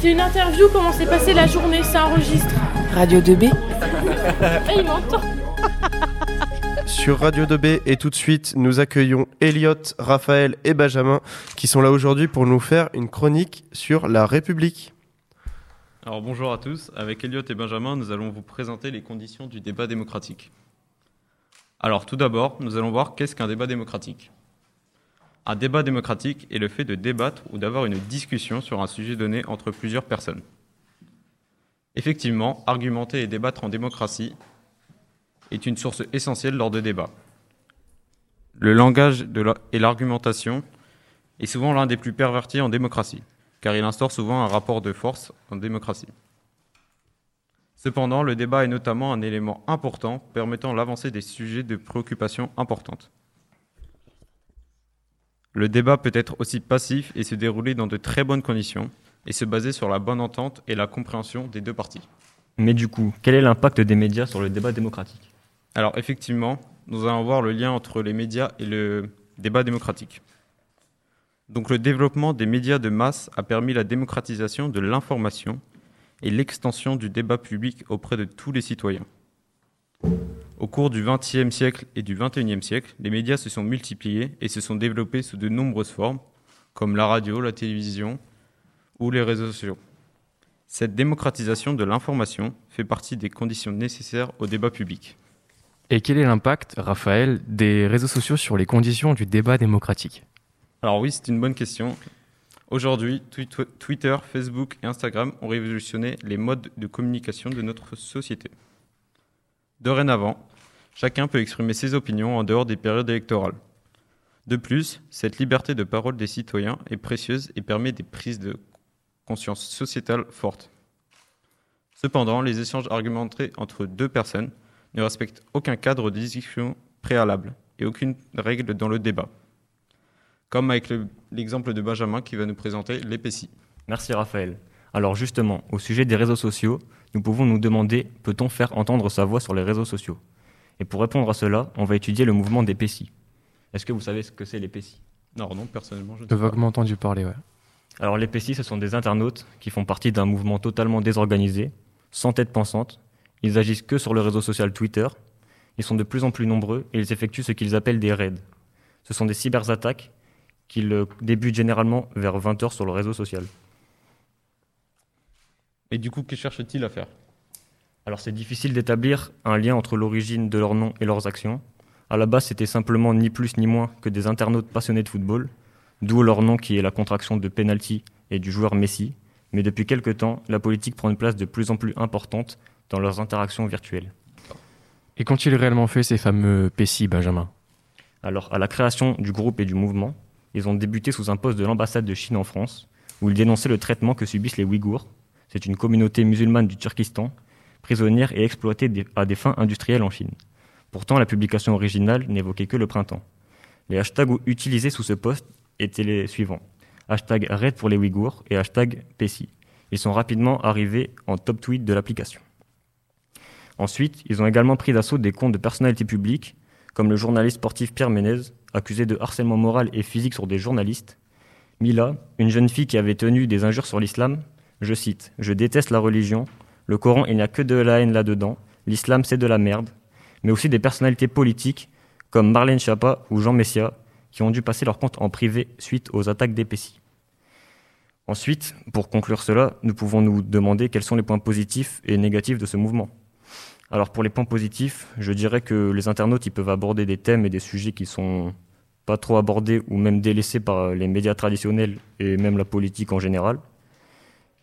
C'est une interview, comment s'est passée la journée, ça enregistre. Radio 2B Ah, il m'entend Sur Radio 2B et tout de suite, nous accueillons Elliot, Raphaël et Benjamin qui sont là aujourd'hui pour nous faire une chronique sur la République. Alors bonjour à tous, avec Elliot et Benjamin, nous allons vous présenter les conditions du débat démocratique. Alors tout d'abord, nous allons voir qu'est-ce qu'un débat démocratique. Un débat démocratique est le fait de débattre ou d'avoir une discussion sur un sujet donné entre plusieurs personnes. Effectivement, argumenter et débattre en démocratie est une source essentielle lors de débats. Le langage et l'argumentation est souvent l'un des plus pervertis en démocratie, car il instaure souvent un rapport de force en démocratie. Cependant, le débat est notamment un élément important permettant l'avancée des sujets de préoccupation importantes. Le débat peut être aussi passif et se dérouler dans de très bonnes conditions, et se baser sur la bonne entente et la compréhension des deux parties. Mais du coup, quel est l'impact des médias sur le débat démocratique? Alors effectivement, nous allons voir le lien entre les médias et le débat démocratique. Donc le développement des médias de masse a permis la démocratisation de l'information et l'extension du débat public auprès de tous les citoyens. Au cours du XXe siècle et du XXIe siècle, les médias se sont multipliés et se sont développés sous de nombreuses formes, comme la radio, la télévision ou les réseaux sociaux. Cette démocratisation de l'information fait partie des conditions nécessaires au débat public. Et quel est l'impact, Raphaël, des réseaux sociaux sur les conditions du débat démocratique? Alors oui, c'est une bonne question. Aujourd'hui, Twi- Twitter, Facebook et Instagram ont révolutionné les modes de communication de notre société. Dorénavant, chacun peut exprimer ses opinions en dehors des périodes électorales. De plus, cette liberté de parole des citoyens est précieuse et permet des prises de conscience sociétale fortes. Cependant, les échanges argumentés entre deux personnes ne respectent aucun cadre de discussion préalable et aucune règle dans le débat comme avec le- l'exemple de Benjamin qui va nous présenter l'épaissie. Merci Raphaël. Alors justement, au sujet des réseaux sociaux, nous pouvons nous demander, peut-on faire entendre sa voix sur les réseaux sociaux? Et pour répondre à cela, on va étudier le mouvement des PECI. Est-ce que vous savez ce que c'est les PECI Non, non, personnellement, je ne sais pas. vaguement entendu parler, ouais. Alors les PECI, ce sont des internautes qui font partie d'un mouvement totalement désorganisé, sans tête pensante. Ils agissent que sur le réseau social Twitter. Ils sont de plus en plus nombreux et ils effectuent ce qu'ils appellent des raids. Ce sont des cyberattaques qu'ils débutent généralement vers 20h sur le réseau social. Et du coup, que cherche-t-il à faire? Alors c'est difficile d'établir un lien entre l'origine de leurs noms et leurs actions. À la base, c'était simplement ni plus ni moins que des internautes passionnés de football, d'où leur nom qui est la contraction de penalty et du joueur Messi. Mais depuis quelque temps, la politique prend une place de plus en plus importante dans leurs interactions virtuelles. Et qu'ont-ils réellement fait ces fameux PSI, Benjamin? Alors, à la création du groupe et du mouvement, ils ont débuté sous un poste de l'ambassade de Chine en France, où ils dénonçaient le traitement que subissent les Ouïghours. C'est une communauté musulmane du Turkestan, prisonnière et exploitée des- à des fins industrielles en Chine. Pourtant, la publication originale n'évoquait que le printemps. Les hashtags utilisés sous ce poste étaient les suivants. Hashtag Raid pour les Ouïghours et hashtag PECI. Ils sont rapidement arrivés en top tweet de l'application. Ensuite, ils ont également pris d'assaut des comptes de personnalités publiques, comme le journaliste sportif Pierre Ménez, accusé de harcèlement moral et physique sur des journalistes. Mila, une jeune fille qui avait tenu des injures sur l'islam, je cite Je déteste la religion, le Coran, il n'y a que de la haine là-dedans, l'islam, c'est de la merde. Mais aussi des personnalités politiques, comme Marlène Schiappa ou Jean Messia, qui ont dû passer leur compte en privé suite aux attaques des. Ensuite, pour conclure cela, nous pouvons nous demander quels sont les points positifs et négatifs de ce mouvement. Alors pour les points positifs, je dirais que les internautes ils peuvent aborder des thèmes et des sujets qui sont pas trop abordés ou même délaissés par les médias traditionnels et même la politique en général.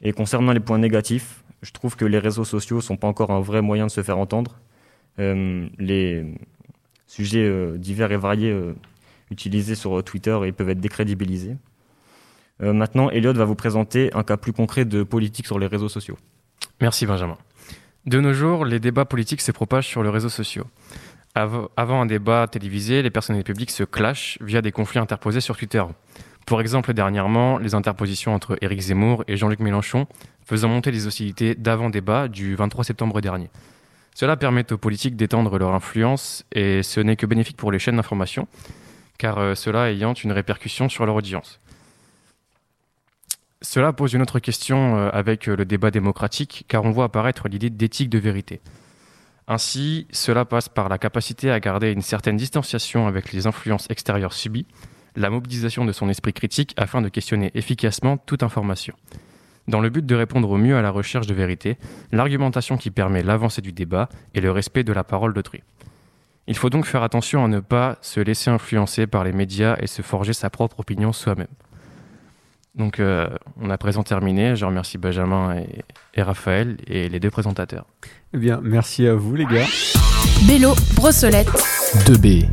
Et concernant les points négatifs, je trouve que les réseaux sociaux sont pas encore un vrai moyen de se faire entendre. Euh, les sujets euh, divers et variés euh, utilisés sur Twitter peuvent être décrédibilisés. Maintenant, Elliot va vous présenter un cas plus concret de politique sur les réseaux sociaux. Merci Benjamin. De nos jours, les débats politiques se propagent sur les réseaux sociaux. Av- Avant un débat télévisé, les personnalités publiques se clashent via des conflits interposés sur Twitter. Pour exemple, dernièrement, les interpositions entre Éric Zemmour et Jean-Luc Mélenchon faisant monter les hostilités d'avant-débat du 23 septembre dernier. Cela permet aux politiques d'étendre leur influence et ce n'est que bénéfique pour les chaînes d'information, car euh, cela ayant une répercussion sur leur audience. Cela pose une autre question euh, avec euh, le débat démocratique, car on voit apparaître l'idée d'éthique de vérité. Ainsi, cela passe par la capacité à garder une certaine distanciation avec les influences extérieures subies, la mobilisation de son esprit critique afin de questionner efficacement toute information. Dans le but de répondre au mieux à la recherche de vérité, l'argumentation qui permet l'avancée du débat et le respect de la parole d'autrui. Il faut donc faire attention à ne pas se laisser influencer par les médias et se forger sa propre opinion soi-même. Donc euh, on a présent terminé. Je remercie Benjamin et, et Raphaël et les deux présentateurs. Eh bien, merci à vous les gars. Bélo, Brossolette. 2B.